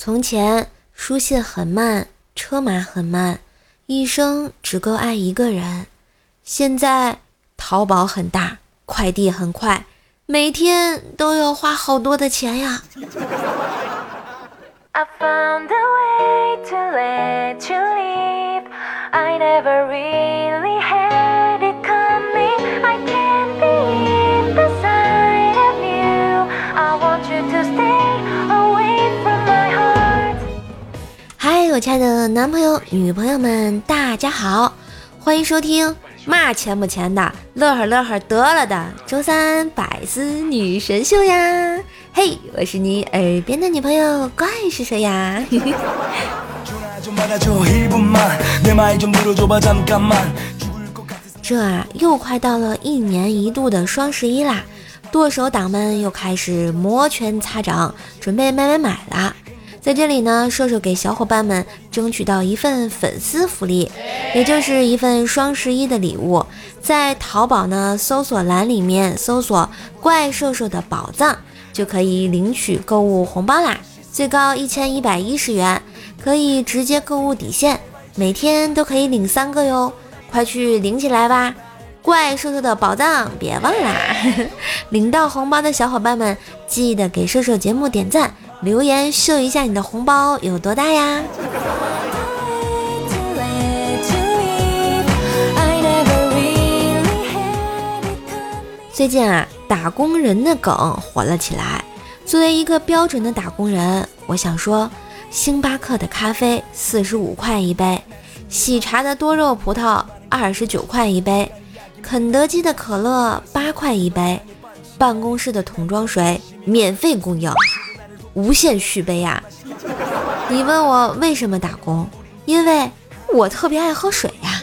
从前书信很慢，车马很慢，一生只够爱一个人。现在淘宝很大，快递很快，每天都要花好多的钱呀。I found a way to let you live，I never really had。我亲爱的男朋友、女朋友们，大家好，欢迎收听嘛钱不钱的，乐呵乐呵得了的周三百思女神秀呀！嘿，我是你耳边的女朋友，怪是谁呀？这啊，又快到了一年一度的双十一啦，剁手党们又开始摩拳擦掌，准备买买买啦。在这里呢，瘦瘦给小伙伴们争取到一份粉丝福利，也就是一份双十一的礼物。在淘宝呢搜索栏里面搜索“怪兽兽的宝藏”，就可以领取购物红包啦，最高一千一百一十元，可以直接购物抵现，每天都可以领三个哟，快去领起来吧！怪兽兽的宝藏，别忘啦！领到红包的小伙伴们，记得给瘦瘦节目点赞。留言秀一下你的红包有多大呀？最近啊，打工人的梗火了起来。作为一个标准的打工人，我想说，星巴克的咖啡四十五块一杯，喜茶的多肉葡萄二十九块一杯，肯德基的可乐八块一杯，办公室的桶装水免费供应。无限续杯呀！你问我为什么打工？因为我特别爱喝水呀。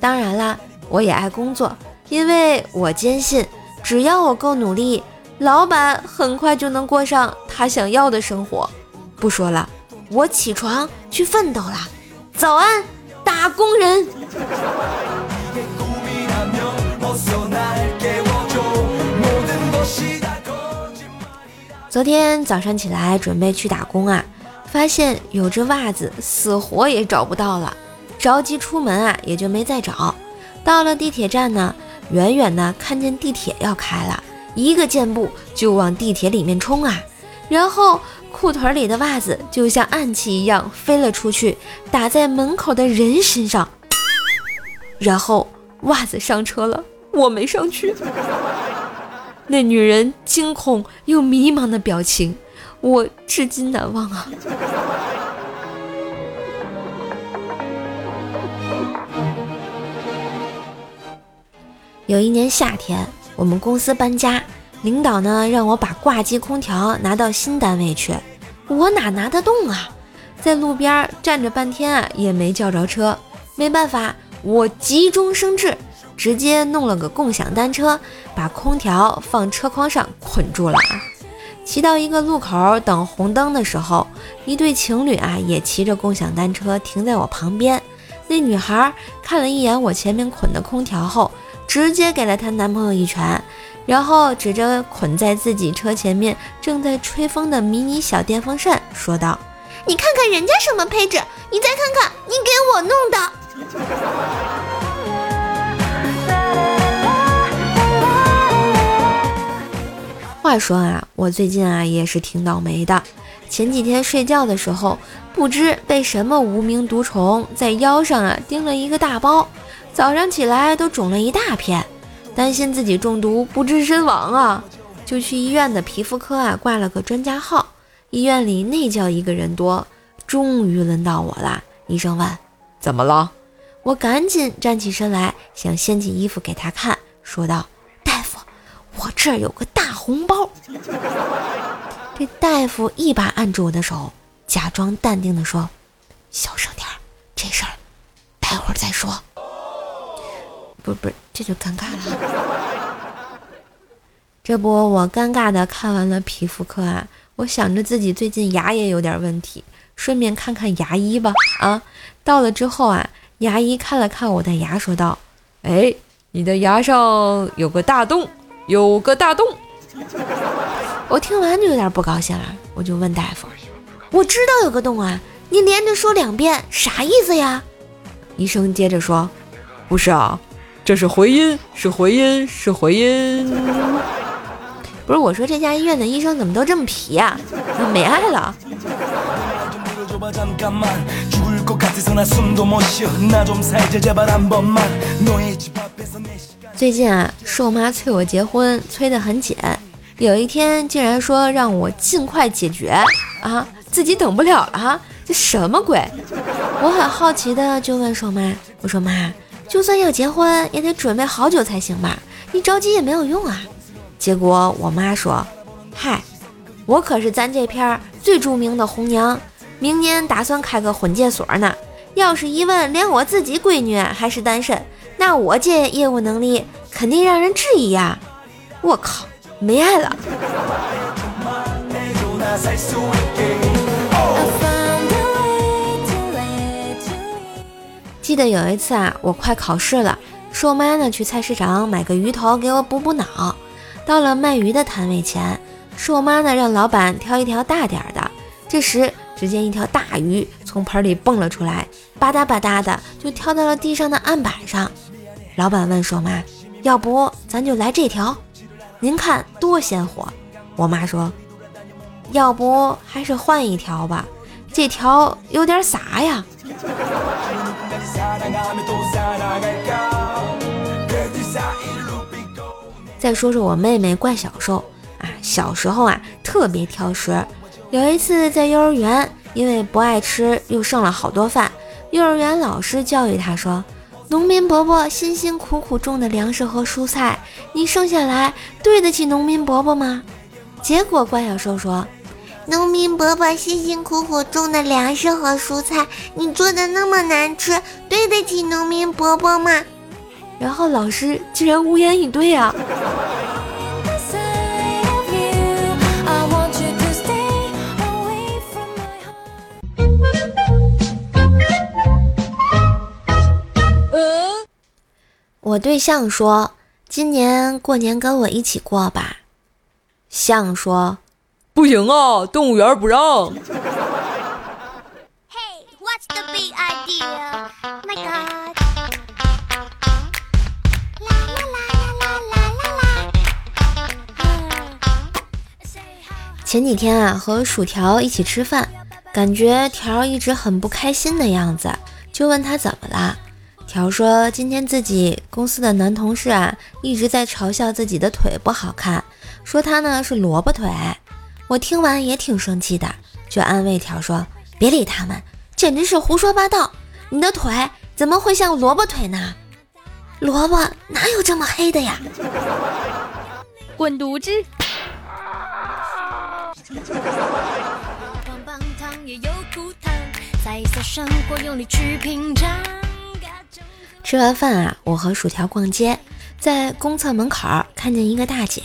当然啦，我也爱工作，因为我坚信，只要我够努力，老板很快就能过上他想要的生活。不说了，我起床去奋斗啦！早安，打工人。昨天早上起来准备去打工啊，发现有只袜子死活也找不到了，着急出门啊，也就没再找。到了地铁站呢，远远的看见地铁要开了，一个箭步就往地铁里面冲啊，然后裤腿里的袜子就像暗器一样飞了出去，打在门口的人身上，然后袜子上车了，我没上去。那女人惊恐又迷茫的表情，我至今难忘啊！有一年夏天，我们公司搬家，领导呢让我把挂机空调拿到新单位去，我哪拿得动啊？在路边站着半天啊，也没叫着车。没办法，我急中生智。直接弄了个共享单车，把空调放车筐上捆住了。骑到一个路口等红灯的时候，一对情侣啊也骑着共享单车停在我旁边。那女孩看了一眼我前面捆的空调后，直接给了她男朋友一拳，然后指着捆在自己车前面正在吹风的迷你小电风扇说道：“你看看人家什么配置，你再看看你给我弄的。”话说啊，我最近啊也是挺倒霉的。前几天睡觉的时候，不知被什么无名毒虫在腰上啊叮了一个大包，早上起来都肿了一大片，担心自己中毒不治身亡啊，就去医院的皮肤科啊挂了个专家号。医院里那叫一个人多，终于轮到我了。医生问：“怎么了？”我赶紧站起身来，想掀起衣服给他看，说道：“大夫，我这儿有个。”红包，这大夫一把按住我的手，假装淡定的说：“小声点儿，这事儿待会儿再说。”不不，这就尴尬了。这不，我尴尬的看完了皮肤科啊，我想着自己最近牙也有点问题，顺便看看牙医吧。啊，到了之后啊，牙医看了看我的牙，说道：“哎，你的牙上有个大洞，有个大洞。” 我听完就有点不高兴了，我就问大夫：“我知道有个洞啊，你连着说两遍，啥意思呀？医生接着说：“不是啊，这是回音，是回音，是回音。”不是我说，这家医院的医生怎么都这么皮呀？没爱了。最近啊，瘦妈催我结婚，催得很紧。有一天竟然说让我尽快解决啊，自己等不了了哈，这什么鬼？我很好奇的就问瘦妈，我说妈，就算要结婚，也得准备好久才行吧？你着急也没有用啊。结果我妈说：“嗨，我可是咱这片儿最著名的红娘，明年打算开个婚介所呢。要是一问，连我自己闺女还是单身，那我这业务能力肯定让人质疑呀！我靠，没爱了。”记得有一次啊，我快考试了，瘦妈呢去菜市场买个鱼头给我补补脑。到了卖鱼的摊位前，瘦妈呢让老板挑一条大点的。这时，只见一条大鱼从盆里蹦了出来，吧嗒吧嗒的就跳到了地上的案板上。老板问瘦妈：“要不咱就来这条？您看多鲜活。”我妈说：“要不还是换一条吧，这条有点傻呀。”再说说我妹妹怪小兽啊，小时候啊特别挑食。有一次在幼儿园，因为不爱吃，又剩了好多饭。幼儿园老师教育她说：“农民伯伯辛辛苦苦种的粮食和蔬菜，你剩下来对得起农民伯伯吗？”结果怪小兽说：“农民伯伯辛辛苦苦种的粮食和蔬菜，你做的那么难吃，对得起农民伯伯吗？”然后老师竟然无言以对啊！我对象说：“今年过年跟我一起过吧。”象说：“不行啊，动物园不让。”嘿，what's the big idea？前几天啊，和薯条一起吃饭，感觉条一直很不开心的样子，就问他怎么了。条说今天自己公司的男同事啊一直在嘲笑自己的腿不好看，说他呢是萝卜腿。我听完也挺生气的，就安慰条说别理他们，简直是胡说八道。你的腿怎么会像萝卜腿呢？萝卜哪有这么黑的呀？滚犊子！吃完饭啊，我和薯条逛街，在公厕门口看见一个大姐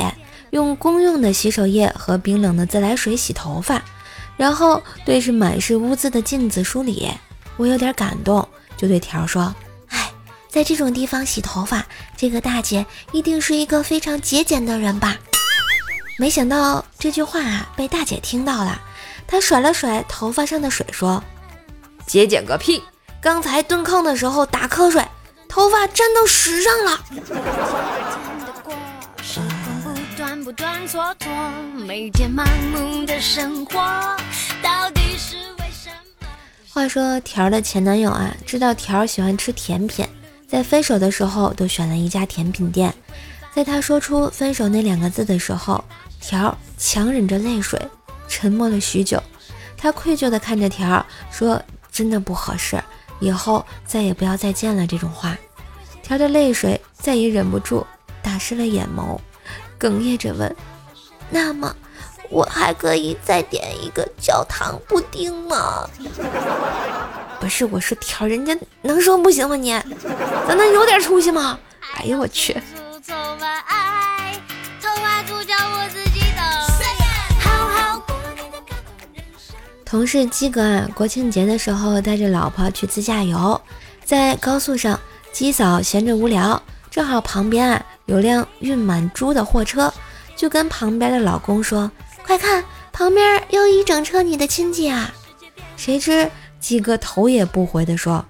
用公用的洗手液和冰冷的自来水洗头发，然后对着满是污渍的镜子梳理。我有点感动，就对条说：“哎，在这种地方洗头发，这个大姐一定是一个非常节俭的人吧。”没想到这句话啊被大姐听到了，她甩了甩头发上的水，说：“节俭个屁！刚才蹲坑的时候打瞌睡，头发粘到屎上了。”话说条儿的前男友啊，知道条儿喜欢吃甜品，在分手的时候都选了一家甜品店。在他说出分手那两个字的时候。条儿强忍着泪水，沉默了许久。他愧疚地看着条儿，说：“真的不合适，以后再也不要再见了。”这种话，条的泪水再也忍不住打湿了眼眸，哽咽着问：“那么，我还可以再点一个焦糖布丁吗？” 不是，我说条，人家能说不行吗？你，咱能有点出息吗？哎呦我去！同事鸡哥啊，国庆节的时候带着老婆去自驾游，在高速上，鸡嫂闲着无聊，正好旁边啊有辆运满猪的货车，就跟旁边的老公说：“快看，旁边又一整车你的亲戚啊！”谁知鸡哥头也不回地说：“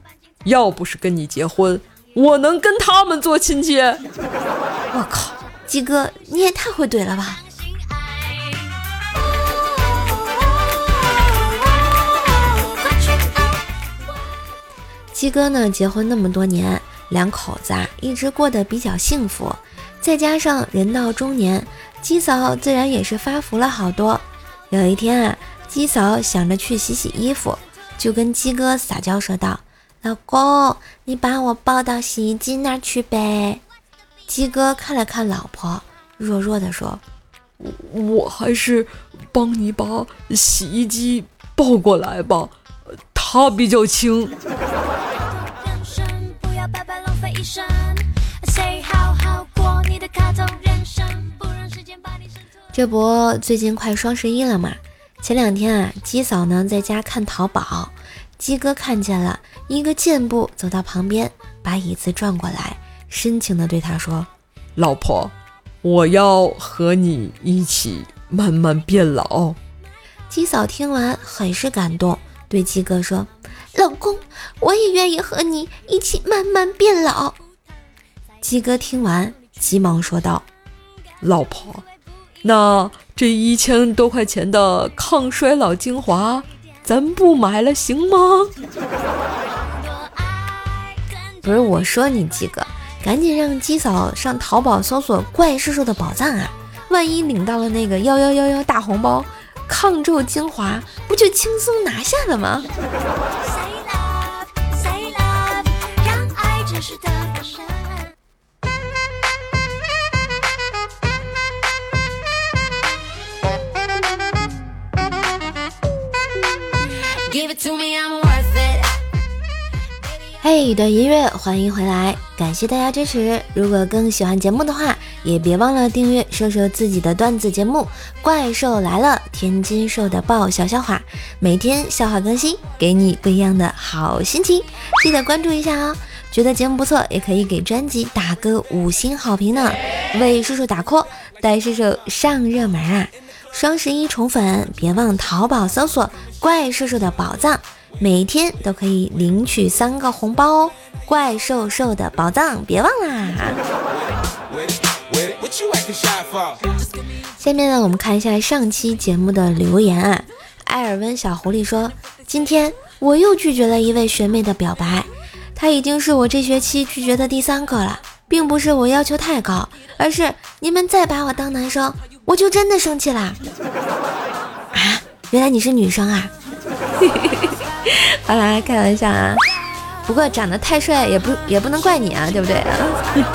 要不是跟你结婚，我能跟他们做亲戚？”我靠，鸡哥你也太会怼了吧！鸡哥呢，结婚那么多年，两口子啊一直过得比较幸福。再加上人到中年，鸡嫂自然也是发福了好多。有一天啊，鸡嫂想着去洗洗衣服，就跟鸡哥撒娇说道：“老公，你把我抱到洗衣机那儿去呗。”鸡哥看了看老婆，弱弱的说：“我还是帮你把洗衣机抱过来吧，它比较轻。”这不，最近快双十一了嘛。前两天啊，鸡嫂呢在家看淘宝，鸡哥看见了，一个箭步走到旁边，把椅子转过来，深情的对他说：“老婆，我要和你一起慢慢变老。”鸡嫂听完很是感动，对鸡哥说：“老公，我也愿意和你一起慢慢变老。”鸡哥听完，急忙说道：“老婆。”那这一千多块钱的抗衰老精华，咱不买了行吗？不是我说你鸡哥，赶紧让鸡嫂上淘宝搜索“怪叔叔的宝藏”啊！万一领到了那个幺幺幺幺大红包，抗皱精华不就轻松拿下了吗？嘿，的音乐，欢迎回来，感谢大家支持。如果更喜欢节目的话，也别忘了订阅瘦瘦自己的段子节目《怪兽来了》，天津兽的爆笑笑话，每天笑话更新，给你不一样的好心情。记得关注一下哦。觉得节目不错，也可以给专辑打个五星好评呢，为叔叔打 call，带叔叔上热门啊！双十一宠粉，别忘淘宝搜索“怪兽兽的宝藏”。每天都可以领取三个红包哦！怪兽兽的宝藏，别忘啦！下面呢，我们看一下上期节目的留言啊。艾尔温小狐狸说：“今天我又拒绝了一位学妹的表白，她已经是我这学期拒绝的第三个了，并不是我要求太高，而是你们再把我当男生，我就真的生气啦！”啊，原来你是女生啊！好啦，开玩笑啊！不过长得太帅也不也不能怪你啊，对不对啊？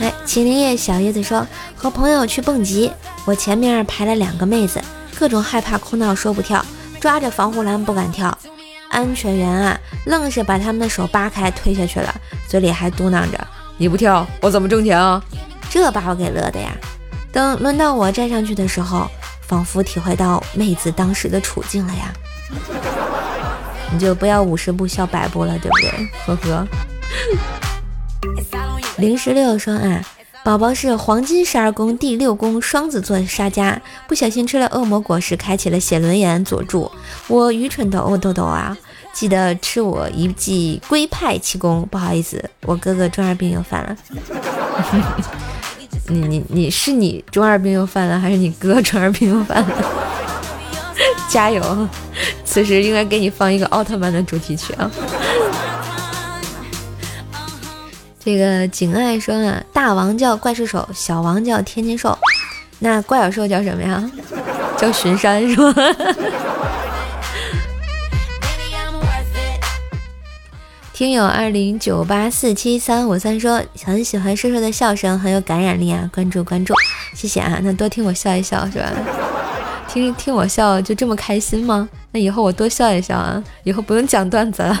哎，麒麟叶小叶子说和朋友去蹦极，我前面排了两个妹子，各种害怕哭闹说不跳，抓着防护栏不敢跳，安全员啊愣是把他们的手扒开推下去了，嘴里还嘟囔着：“你不跳我怎么挣钱啊？”这把我给乐的呀！等轮到我站上去的时候。仿佛体会到妹子当时的处境了呀，你就不要五十步笑百步了，对不对？呵呵。零十六说啊，宝宝是黄金十二宫第六宫双子座沙家，不小心吃了恶魔果实，开启了写轮眼佐助。我愚蠢的哦豆豆啊，记得吃我一记龟派气功。不好意思，我哥哥中二病又犯了。你你你是你中二病又犯了，还是你哥中二病又犯了？加油！此时应该给你放一个奥特曼的主题曲啊！这个景爱说啊，大王叫怪兽手，小王叫天津兽，那怪小兽叫什么呀？叫巡山是吗？听友二零九八四七三五三说很喜欢瘦瘦的笑声，很有感染力啊！关注关注，谢谢啊！那多听我笑一笑是吧？听听我笑就这么开心吗？那以后我多笑一笑啊！以后不用讲段子了。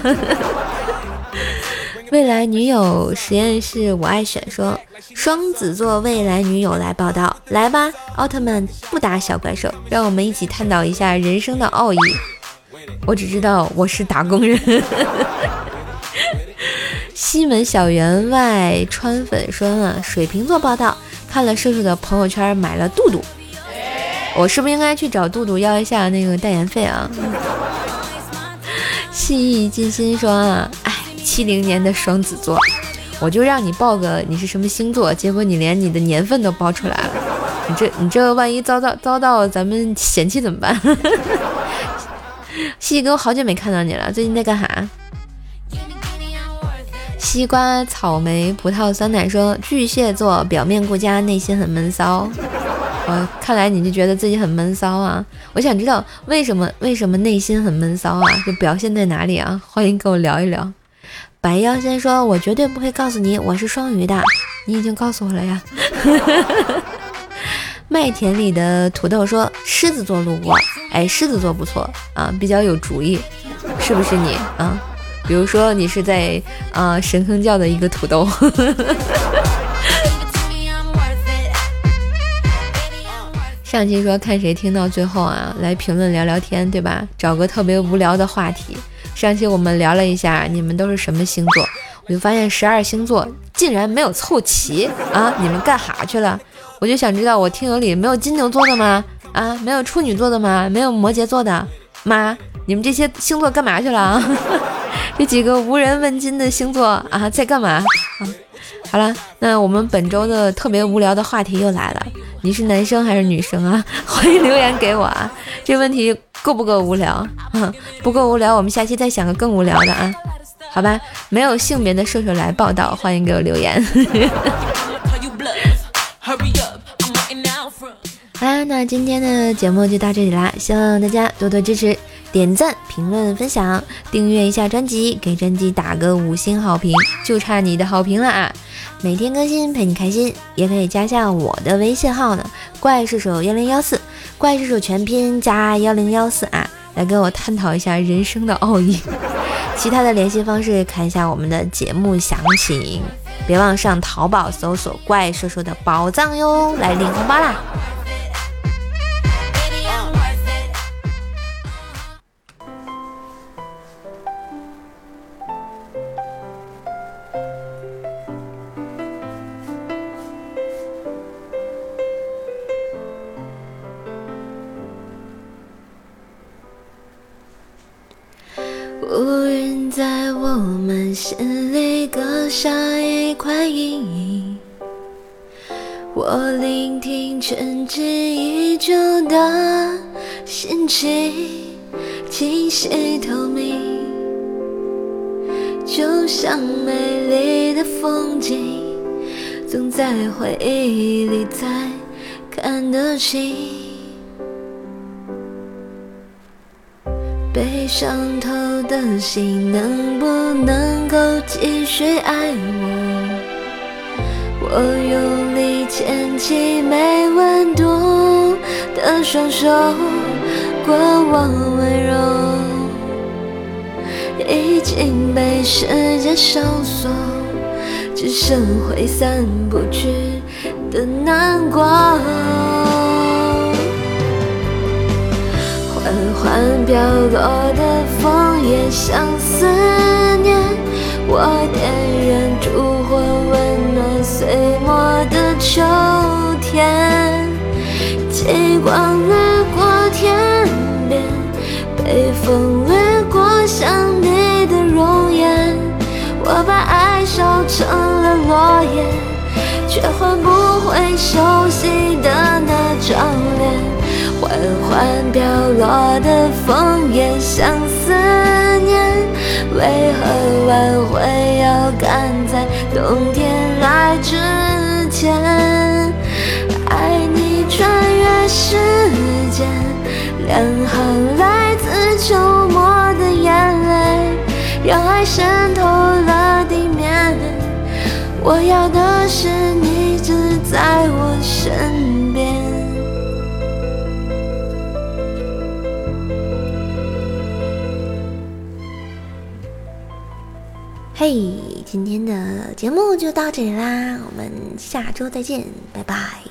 未来女友实验室我爱选说双子座未来女友来报道，来吧，奥特曼不打小怪兽，让我们一起探讨一下人生的奥义。我只知道我是打工人。西门小员外川粉说啊，水瓶座报道，看了叔叔的朋友圈买了肚肚。我是不是应该去找杜杜要一下那个代言费啊？细意尽心说啊，哎，七零年的双子座，我就让你报个你是什么星座，结果你连你的年份都报出来了，你这你这万一遭到遭到咱们嫌弃怎么办？西哥，我好久没看到你了，最近在干啥？西瓜、草莓、葡萄、酸奶说巨蟹座表面顾家，内心很闷骚。我看来你就觉得自己很闷骚啊！我想知道为什么为什么内心很闷骚啊？就表现在哪里啊？欢迎跟我聊一聊。白妖仙说：“我绝对不会告诉你我是双鱼的，你已经告诉我了呀。”麦田里的土豆说：“狮子座路过，哎，狮子座不错啊，比较有主意，是不是你啊？比如说你是在啊神坑教的一个土豆。”上期说看谁听到最后啊，来评论聊聊天，对吧？找个特别无聊的话题。上期我们聊了一下你们都是什么星座，我就发现十二星座竟然没有凑齐啊！你们干哈去了？我就想知道，我听友里没有金牛座的吗？啊，没有处女座的吗？没有摩羯座的吗，你们这些星座干嘛去了？这几个无人问津的星座啊，在干嘛？啊，好了，那我们本周的特别无聊的话题又来了。你是男生还是女生啊？欢迎留言给我啊！这问题够不够无聊？不够无聊，我们下期再想个更无聊的啊！好吧，没有性别的射手来报道，欢迎给我留言。好啦，那今天的节目就到这里啦，希望大家多多支持，点赞、评论、分享，订阅一下专辑，给专辑打个五星好评，就差你的好评了啊！每天更新陪你开心，也可以加下我的微信号呢，怪兽手幺零幺四，怪兽手全拼加幺零幺四啊，来跟我探讨一下人生的奥义。其他的联系方式看一下我们的节目详情，别忘上淘宝搜索怪兽手的宝藏哟，来领红包啦！美丽的风景，总在回忆里才看得清。被伤透的心，能不能够继续爱我？我用力牵起没温度的双手，过往温柔已经被时间收缩，只剩挥散不去的难过。缓缓飘落的枫叶像思念，我点燃烛火，温暖碎末的秋天。极光掠过天边，北风掠过想。我把爱烧成了落叶，却换不回熟悉的那张脸。缓缓飘落的枫叶像思念，为何挽回要赶在冬天来之前？爱你穿越时间，两行来自秋末的眼泪，让爱渗透。我要的是你只在我身边。嘿，今天的节目就到这里啦，我们下周再见，拜拜。